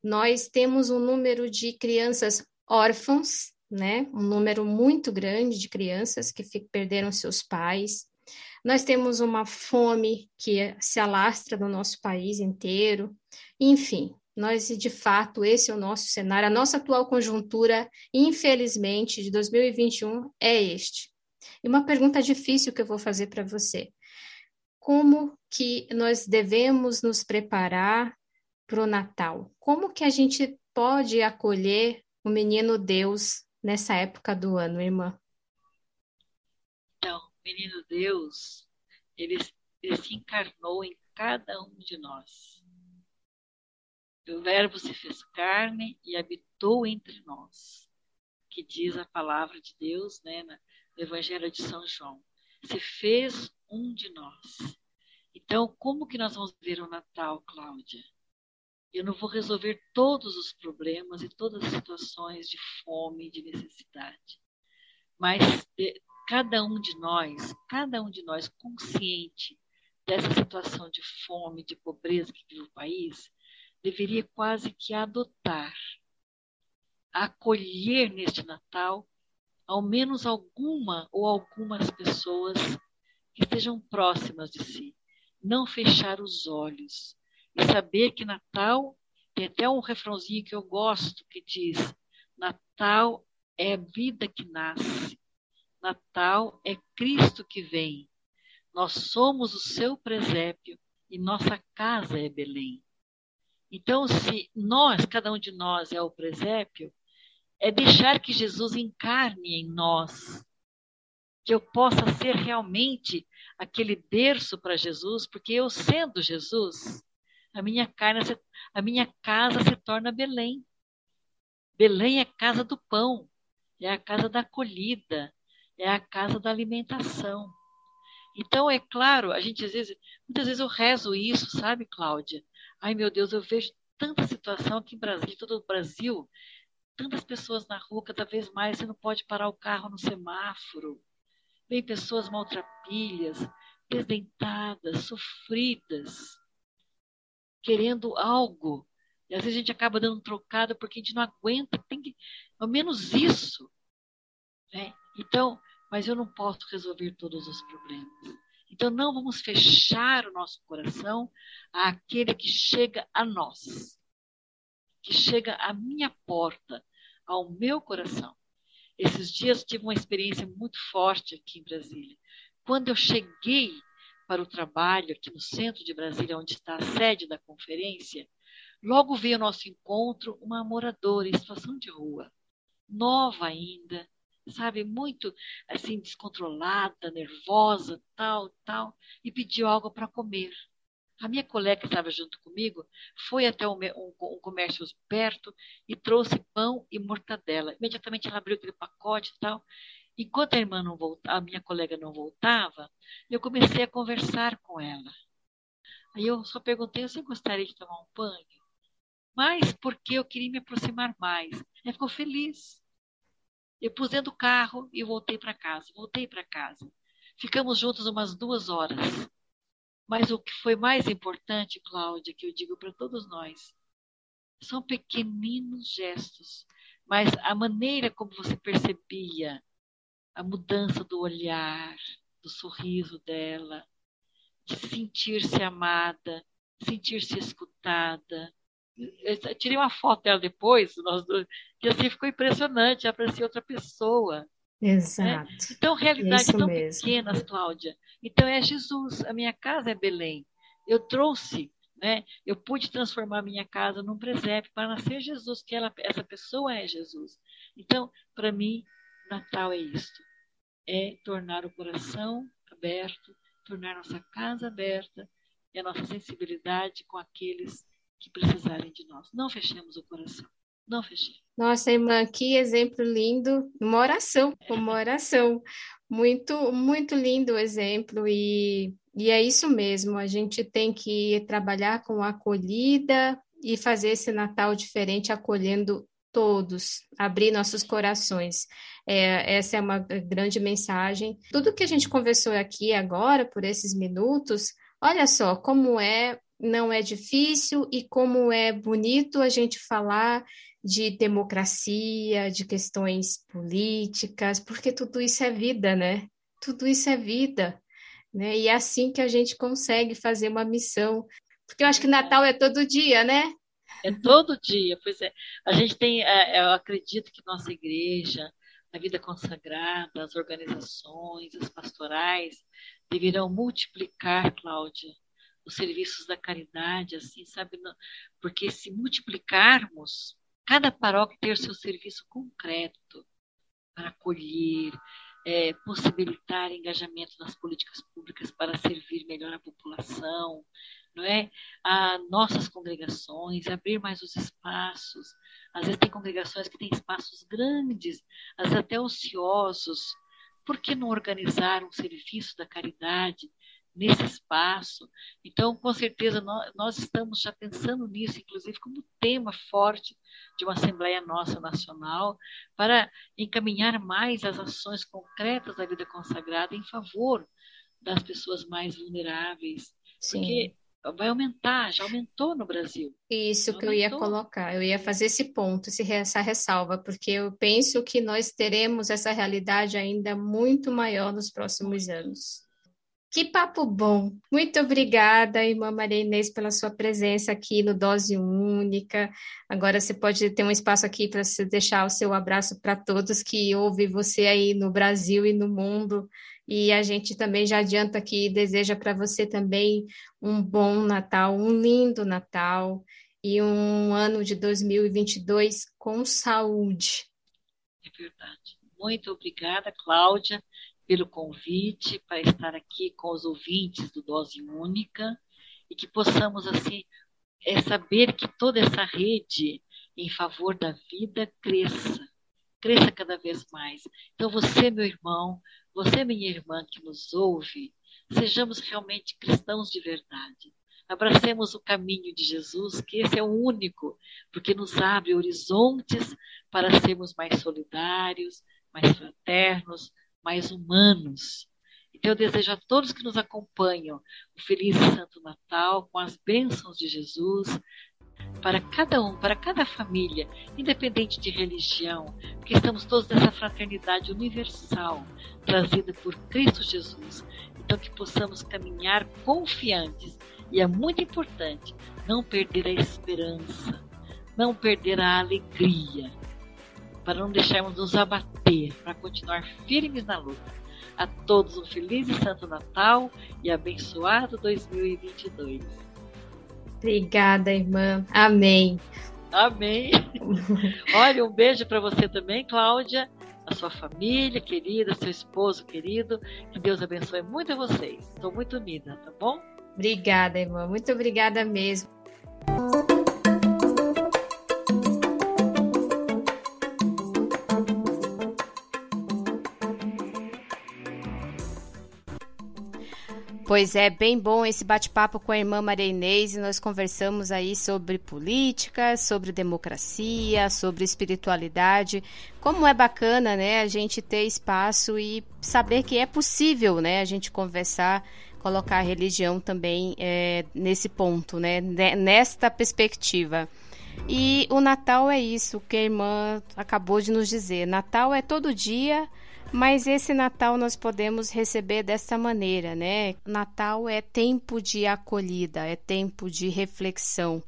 Nós temos um número de crianças órfãos, né, um número muito grande de crianças que perderam seus pais. nós temos uma fome que se alastra no nosso país inteiro, enfim, nós, de fato, esse é o nosso cenário. A nossa atual conjuntura, infelizmente, de 2021 é este. E uma pergunta difícil que eu vou fazer para você. Como que nós devemos nos preparar para o Natal? Como que a gente pode acolher o menino Deus nessa época do ano, irmã? Então, o menino Deus, ele, ele se encarnou em cada um de nós. O Verbo se fez carne e habitou entre nós, que diz a palavra de Deus né, no Evangelho de São João. Se fez um de nós. Então, como que nós vamos ver o Natal, Cláudia? Eu não vou resolver todos os problemas e todas as situações de fome, de necessidade. Mas cada um de nós, cada um de nós consciente dessa situação de fome, de pobreza que vive o país, deveria quase que adotar, acolher neste Natal ao menos alguma ou algumas pessoas que estejam próximas de si. Não fechar os olhos e saber que Natal tem até um refrãozinho que eu gosto que diz: Natal é vida que nasce, Natal é Cristo que vem. Nós somos o seu presépio e nossa casa é Belém. Então, se nós, cada um de nós é o presépio, é deixar que Jesus encarne em nós, que eu possa ser realmente aquele berço para Jesus, porque eu sendo Jesus, a minha carne, a minha casa se torna Belém. Belém é casa do pão, é a casa da acolhida, é a casa da alimentação. Então, é claro, a gente às vezes, muitas vezes eu rezo isso, sabe, Cláudia? Ai, meu Deus, eu vejo tanta situação aqui em Brasília, todo o Brasil, tantas pessoas na rua, cada vez mais você não pode parar o carro no semáforo. Vem pessoas maltrapilhas, desdentadas, sofridas, querendo algo. E às vezes a gente acaba dando trocada porque a gente não aguenta, tem que, ao menos isso. Né? Então, mas eu não posso resolver todos os problemas. Então, não vamos fechar o nosso coração àquele que chega a nós, que chega à minha porta, ao meu coração. Esses dias tive uma experiência muito forte aqui em Brasília. Quando eu cheguei para o trabalho aqui no centro de Brasília, onde está a sede da conferência, logo veio ao nosso encontro uma moradora em situação de rua, nova ainda, sabe, muito assim descontrolada, nervosa, tal, tal, e pediu algo para comer. A minha colega que estava junto comigo foi até um, um, um, comércio perto e trouxe pão e mortadela. Imediatamente ela abriu aquele pacote e tal. Enquanto a irmã não voltava, a minha colega não voltava, eu comecei a conversar com ela. Aí eu só perguntei: você gostaria de tomar um banho? Mas porque eu queria me aproximar mais. Ela ficou feliz. Eu pus dentro do carro e voltei para casa. Voltei para casa. Ficamos juntos umas duas horas. Mas o que foi mais importante, Cláudia, que eu digo para todos nós, são pequeninos gestos, mas a maneira como você percebia a mudança do olhar, do sorriso dela, de sentir-se amada, sentir-se escutada, eu tirei uma foto dela depois, nós dois, que assim ficou impressionante, aparecia outra pessoa. Né? Exato. Né? Então, realidade tão mesmo. pequenas, Cláudia. Então, é Jesus, a minha casa é Belém. Eu trouxe, né? eu pude transformar a minha casa num presépio para nascer Jesus, que ela, essa pessoa é Jesus. Então, para mim, Natal é isto. É tornar o coração aberto, tornar nossa casa aberta e a nossa sensibilidade com aqueles que precisarem de nós. Não fechemos o coração. Não fechemos. Nossa, irmã, que exemplo lindo. Uma oração, uma oração. Muito, muito lindo o exemplo. E, e é isso mesmo. A gente tem que trabalhar com acolhida e fazer esse Natal diferente, acolhendo todos, abrir nossos corações. É, essa é uma grande mensagem. Tudo que a gente conversou aqui agora, por esses minutos, olha só como é não é difícil e como é bonito a gente falar de democracia, de questões políticas, porque tudo isso é vida, né? Tudo isso é vida. né? E é assim que a gente consegue fazer uma missão. Porque eu acho que Natal é todo dia, né? É todo dia, pois é. A gente tem, é, eu acredito que nossa igreja, a vida consagrada, as organizações, as pastorais, deverão multiplicar, Cláudia, os serviços da caridade, assim, sabe? Porque se multiplicarmos, cada paróquia ter seu serviço concreto para acolher, é, possibilitar engajamento nas políticas públicas para servir melhor a população, não é? A nossas congregações, abrir mais os espaços. Às vezes tem congregações que têm espaços grandes, às vezes até ociosos. Por que não organizar um serviço da caridade nesse espaço. Então, com certeza, nós, nós, estamos já pensando nisso, inclusive como tema forte de uma Assembleia Nossa Nacional, para encaminhar mais as ações concretas da vida consagrada em favor das pessoas mais vulneráveis. Sim. Porque vai aumentar, já aumentou no Brasil. Isso já que aumentou. eu ia colocar, eu ia fazer esse ponto, essa ressalva, porque eu penso que nós teremos essa realidade ainda muito maior nos próximos anos. Que papo bom! Muito obrigada, irmã Maria Inês, pela sua presença aqui no Dose Única. Agora você pode ter um espaço aqui para deixar o seu abraço para todos que ouvem você aí no Brasil e no mundo. E a gente também já adianta aqui e deseja para você também um bom Natal, um lindo Natal e um ano de 2022 com saúde. É verdade. Muito obrigada, Cláudia pelo convite para estar aqui com os ouvintes do Dose Única e que possamos, assim, é saber que toda essa rede em favor da vida cresça, cresça cada vez mais. Então, você, meu irmão, você, minha irmã que nos ouve, sejamos realmente cristãos de verdade. Abracemos o caminho de Jesus, que esse é o único, porque nos abre horizontes para sermos mais solidários, mais fraternos, mais humanos. Então, eu desejo a todos que nos acompanham um feliz santo Natal, com as bênçãos de Jesus, para cada um, para cada família, independente de religião, porque estamos todos nessa fraternidade universal trazida por Cristo Jesus. Então, que possamos caminhar confiantes. E é muito importante não perder a esperança, não perder a alegria, para não deixarmos nos abater, para continuar firmes na luta. A todos um feliz e santo Natal e abençoado 2022. Obrigada, irmã. Amém. Amém. Olha, um beijo para você também, Cláudia, a sua família querida, seu esposo querido. Que Deus abençoe muito a vocês. Estou muito unida, tá bom? Obrigada, irmã. Muito obrigada mesmo. Pois é, bem bom esse bate-papo com a irmã Maria Inês e nós conversamos aí sobre política, sobre democracia, sobre espiritualidade. Como é bacana, né, a gente ter espaço e saber que é possível, né, a gente conversar, colocar a religião também é, nesse ponto, né, nesta perspectiva. E o Natal é isso que a irmã acabou de nos dizer. Natal é todo dia mas esse Natal nós podemos receber dessa maneira, né? Natal é tempo de acolhida, é tempo de reflexão.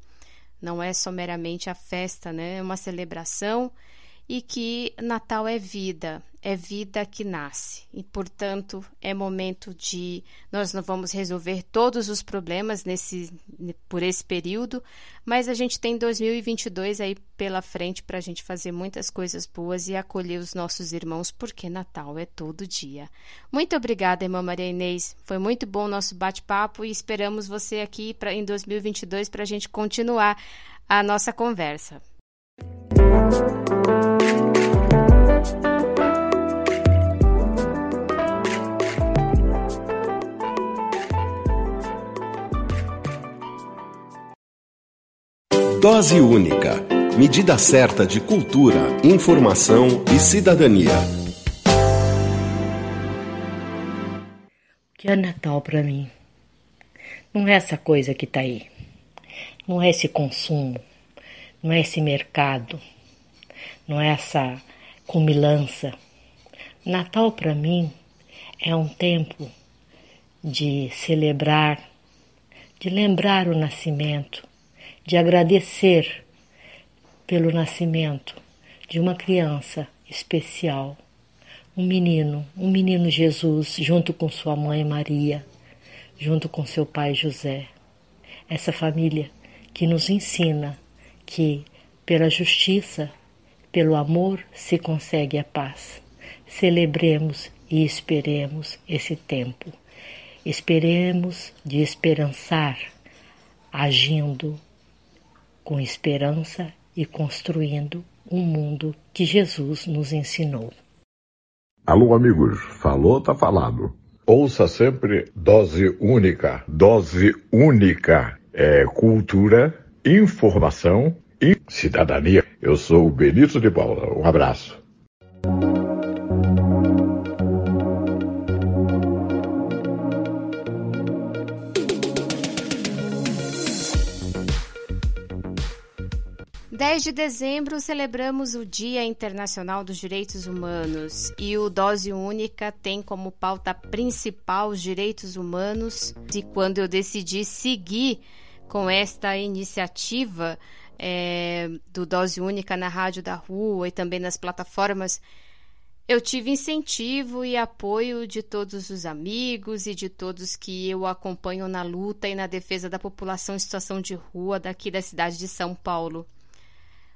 Não é só meramente a festa, né? É uma celebração e que Natal é vida, é vida que nasce. E, portanto, é momento de nós não vamos resolver todos os problemas nesse por esse período, mas a gente tem 2022 aí pela frente para a gente fazer muitas coisas boas e acolher os nossos irmãos, porque Natal é todo dia. Muito obrigada, irmã Maria Inês. Foi muito bom o nosso bate-papo e esperamos você aqui pra, em 2022 para a gente continuar a nossa conversa. Dose única. Medida certa de cultura, informação e cidadania. O que é Natal para mim? Não é essa coisa que tá aí. Não é esse consumo. Não é esse mercado. Não é essa comilança. Natal para mim é um tempo de celebrar, de lembrar o nascimento, de agradecer pelo nascimento de uma criança especial, um menino, um menino Jesus, junto com sua mãe Maria, junto com seu pai José. Essa família que nos ensina que pela justiça, pelo amor se consegue a paz. Celebremos e esperemos esse tempo. Esperemos de esperançar, agindo com esperança e construindo um mundo que Jesus nos ensinou. Alô, amigos, falou, tá falado. Ouça sempre dose única, dose única. É cultura, informação e cidadania. Eu sou o Benito de Paula. Um abraço. 10 de dezembro celebramos o Dia Internacional dos Direitos Humanos e o Dose Única tem como pauta principal os direitos humanos. E quando eu decidi seguir com esta iniciativa é, do Dose Única na Rádio da Rua e também nas plataformas, eu tive incentivo e apoio de todos os amigos e de todos que eu acompanho na luta e na defesa da população em situação de rua daqui da cidade de São Paulo.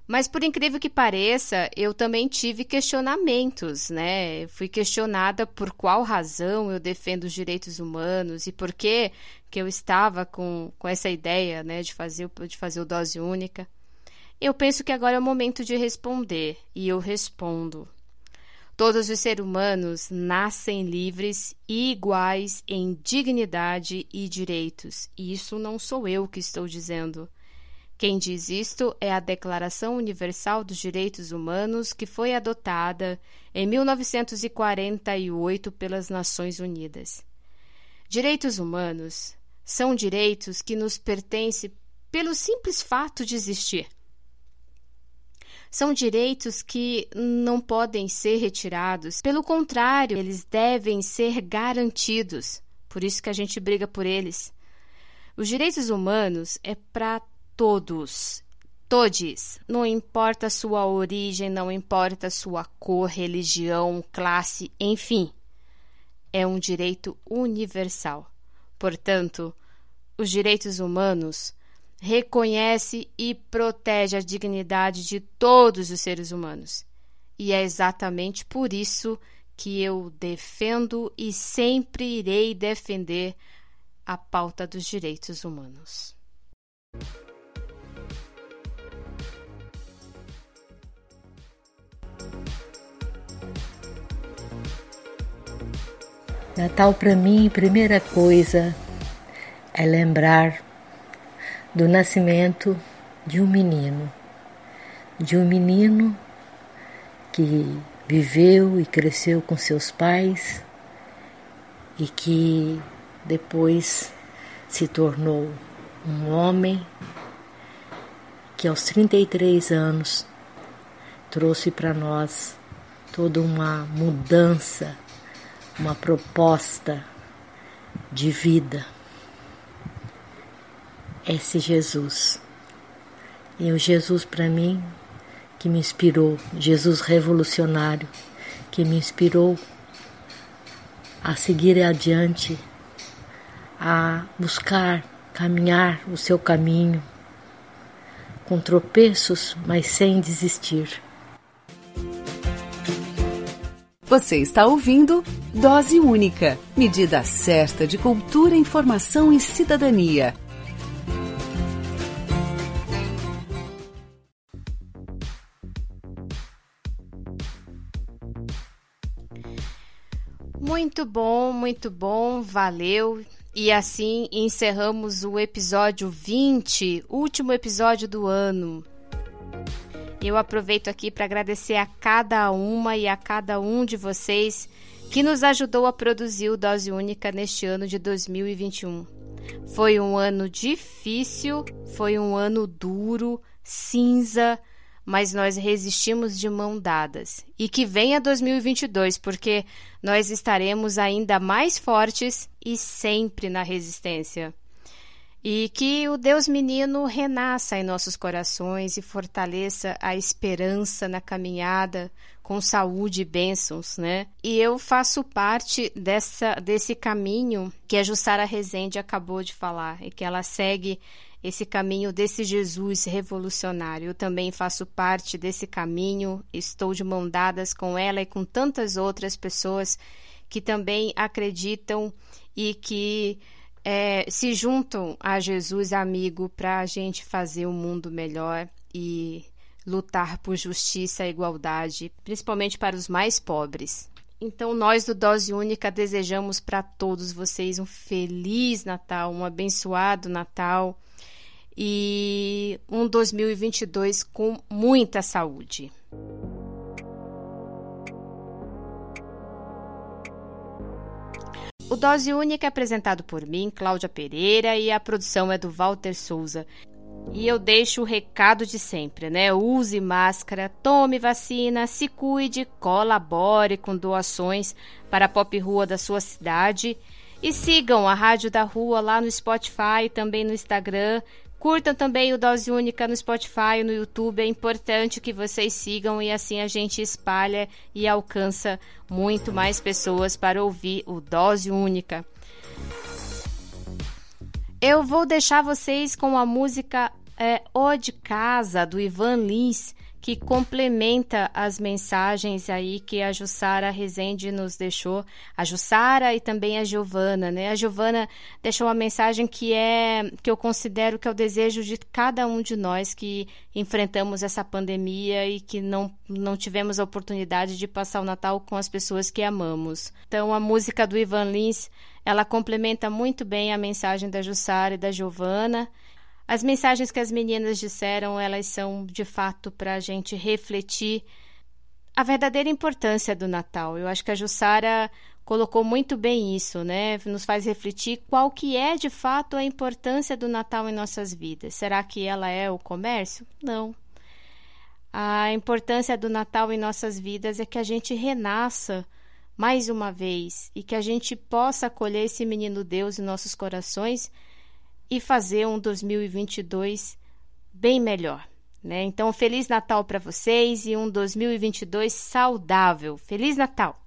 Mas por incrível que pareça, eu também tive questionamentos, né? Fui questionada por qual razão eu defendo os direitos humanos e por que que eu estava com, com essa ideia, né, de fazer de fazer o dose única. Eu penso que agora é o momento de responder e eu respondo. Todos os seres humanos nascem livres e iguais em dignidade e direitos. E isso não sou eu que estou dizendo. Quem diz isto é a Declaração Universal dos Direitos Humanos, que foi adotada em 1948 pelas Nações Unidas. Direitos humanos são direitos que nos pertencem pelo simples fato de existir. São direitos que não podem ser retirados, pelo contrário, eles devem ser garantidos. Por isso que a gente briga por eles. Os direitos humanos é para todos, todes, não importa sua origem, não importa sua cor, religião, classe, enfim, é um direito universal. Portanto, os direitos humanos reconhece e protege a dignidade de todos os seres humanos. E é exatamente por isso que eu defendo e sempre irei defender a pauta dos direitos humanos. Natal para mim, primeira coisa é lembrar do nascimento de um menino, de um menino que viveu e cresceu com seus pais e que depois se tornou um homem que aos 33 anos trouxe para nós toda uma mudança uma proposta de vida. Esse Jesus. E o Jesus para mim que me inspirou, Jesus revolucionário, que me inspirou a seguir adiante, a buscar caminhar o seu caminho, com tropeços, mas sem desistir. Você está ouvindo Dose Única medida certa de cultura, informação e cidadania. Muito bom, muito bom, valeu. E assim encerramos o episódio 20, último episódio do ano. Eu aproveito aqui para agradecer a cada uma e a cada um de vocês que nos ajudou a produzir o Dose Única neste ano de 2021. Foi um ano difícil, foi um ano duro, cinza, mas nós resistimos de mão dadas. E que venha 2022, porque nós estaremos ainda mais fortes e sempre na resistência. E que o Deus menino renasça em nossos corações e fortaleça a esperança na caminhada com saúde e bênçãos, né? E eu faço parte dessa, desse caminho que a Jussara Rezende acabou de falar e que ela segue esse caminho desse Jesus revolucionário. Eu também faço parte desse caminho, estou de mão dadas com ela e com tantas outras pessoas que também acreditam e que é, se juntam a Jesus amigo para a gente fazer o um mundo melhor e lutar por justiça e igualdade, principalmente para os mais pobres. Então, nós do Dose Única desejamos para todos vocês um feliz Natal, um abençoado Natal e um 2022 com muita saúde. O Dose Única é apresentado por mim, Cláudia Pereira, e a produção é do Walter Souza. E eu deixo o recado de sempre, né? Use máscara, tome vacina, se cuide, colabore com doações para a Pop Rua da sua cidade. E sigam a Rádio da Rua lá no Spotify, também no Instagram. Curtam também o Dose Única no Spotify no YouTube. É importante que vocês sigam e assim a gente espalha e alcança muito mais pessoas para ouvir o Dose Única. Eu vou deixar vocês com a música é, O de Casa, do Ivan Lins, que complementa as mensagens aí que a Jussara Rezende nos deixou, a Jussara e também a Giovana, né? A Giovana deixou uma mensagem que é que eu considero que é o desejo de cada um de nós que enfrentamos essa pandemia e que não, não tivemos a oportunidade de passar o Natal com as pessoas que amamos. Então a música do Ivan Lins, ela complementa muito bem a mensagem da Jussara e da Giovana as mensagens que as meninas disseram, elas são de fato para a gente refletir a verdadeira importância do Natal. Eu acho que a Jussara colocou muito bem isso, né? Nos faz refletir qual que é de fato a importância do Natal em nossas vidas. Será que ela é o comércio? Não. A importância do Natal em nossas vidas é que a gente renasça mais uma vez e que a gente possa acolher esse menino Deus em nossos corações e fazer um 2022 bem melhor. Né? Então, Feliz Natal para vocês e um 2022 saudável. Feliz Natal!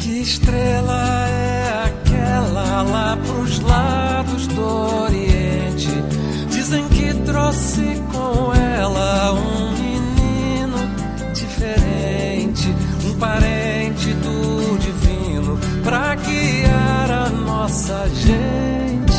Que estrela é aquela lá pros lados do Oriente? Dizem que trouxe com ela um diferente, um parente do divino, para guiar a nossa gente.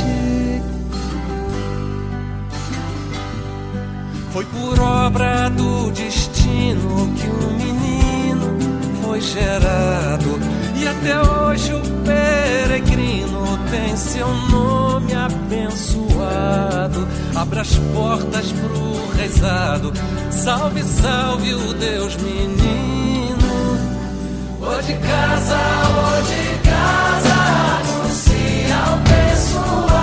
Foi por obra do destino que o menino foi gerado, e até hoje o peregrino tem seu nome abençoado. Abra as portas pro rezado Salve, salve o Deus menino. Ô de casa, ô de casa, anuncia o pessoal.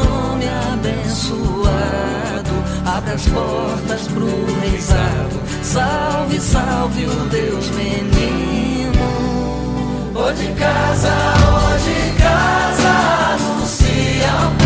Abre as portas pro reizado. Salve, salve o Deus menino. Ou de casa, ou de casa, anuncia ao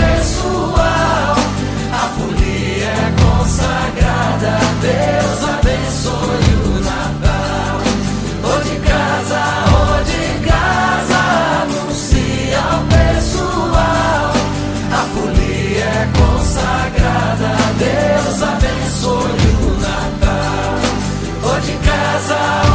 de casa,